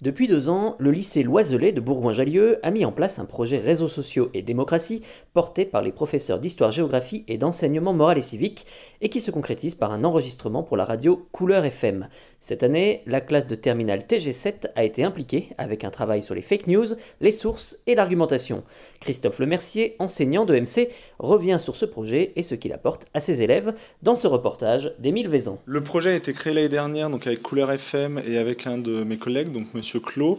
Depuis deux ans, le lycée Loiselet de Bourgoin-Jallieu a mis en place un projet réseaux sociaux et démocratie porté par les professeurs d'histoire-géographie et d'enseignement moral et civique et qui se concrétise par un enregistrement pour la radio Couleur FM. Cette année, la classe de terminale TG7 a été impliquée avec un travail sur les fake news, les sources et l'argumentation. Christophe Lemercier, enseignant de MC, revient sur ce projet et ce qu'il apporte à ses élèves dans ce reportage d'Émile Vézan. Le projet a été créé l'année dernière donc avec Couleur FM et avec un de mes collègues, donc Monsieur Clos,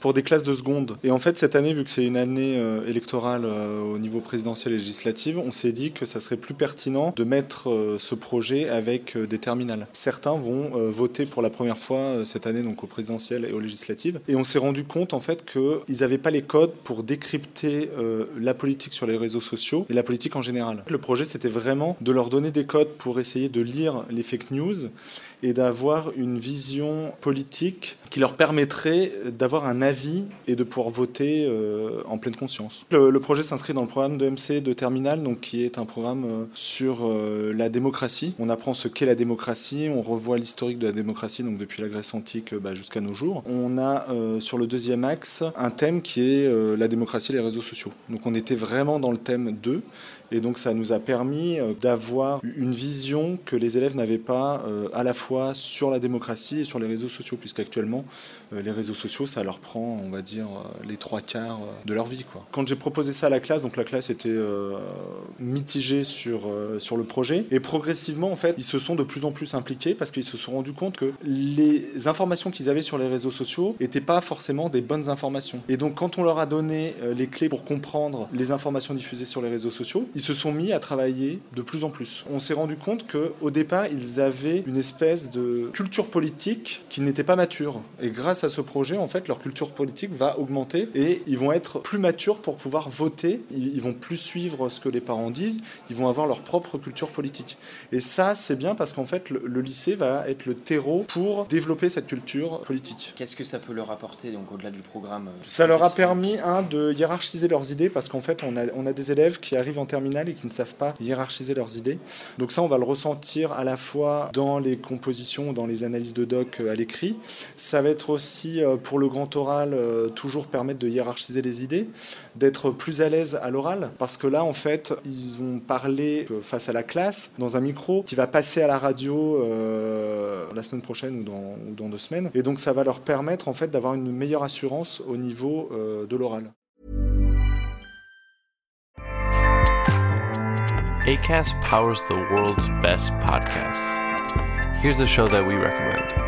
pour des classes de seconde. Et en fait, cette année, vu que c'est une année euh, électorale euh, au niveau présidentiel et législatif, on s'est dit que ça serait plus pertinent de mettre euh, ce projet avec des terminales. Certains vont voter pour la première fois cette année donc au présidentiel et aux législatives. Et on s'est rendu compte en fait qu'ils n'avaient pas les codes pour décrypter la politique sur les réseaux sociaux et la politique en général. Le projet, c'était vraiment de leur donner des codes pour essayer de lire les fake news et d'avoir une vision politique qui leur permettrait d'avoir un avis et de pouvoir voter euh, en pleine conscience. Le, projet s'inscrit dans le programme de MC de Terminal, donc qui est un programme euh, sur euh, la démocratie. On apprend ce qu'est la démocratie, on revoit l'historique de la démocratie, donc depuis la Grèce antique bah, jusqu'à nos jours. On a sur le deuxième axe un thème qui est la démocratie et les réseaux sociaux. Donc on était vraiment dans le thème 2 et donc ça nous a permis d'avoir une vision que les élèves n'avaient pas à la fois sur la démocratie et sur les réseaux sociaux, puisqu'actuellement, les réseaux sociaux, ça leur prend, on va dire, les trois quarts de leur vie. Quand j'ai proposé ça à la classe, donc la classe était mitigée sur, sur le projet, et progressivement, en fait, ils se sont de plus en plus impliqués parce qu'ils se sont rendus compte que les informations qu'ils avaient sur les réseaux sociaux n'étaient pas forcément des bonnes informations. Et donc quand on leur a donné les clés pour comprendre les informations diffusées sur les réseaux sociaux, ils se sont mis à travailler de plus en plus. On s'est rendu compte qu'au départ, ils avaient une espèce de culture politique qui n'était pas mature. Et grâce à ce projet, en fait, leur culture politique va augmenter et ils vont être plus matures pour pouvoir voter. Ils vont plus suivre ce que les parents disent. Ils vont avoir leur propre culture politique. Et ça, c'est bien parce qu'en fait, le, lycée va être le terreau pour développer cette culture politique. Qu'est-ce que ça peut leur apporter, donc au-delà du programme euh, Ça leur a permis, un, de hiérarchiser leurs idées parce qu'en fait, on a, on a des élèves qui arrivent en terminale et qui ne savent pas hiérarchiser leurs idées. Donc ça, on va le ressentir à la fois dans les compositions, dans les analyses de doc euh, à l'écrit. Ça va être aussi euh, pour le grand oral euh, toujours permettre de hiérarchiser les idées, d'être plus à l'aise à l'oral, parce que là, en fait, ils ont parlé face à la classe dans un micro qui va passer à la radio la semaine prochaine ou dans, ou dans, deux semaines. Et donc ça va leur permettre en fait d'avoir une meilleure assurance au niveau de l'oral. ACAST powers the world's best podcasts. Here's a show that we recommend.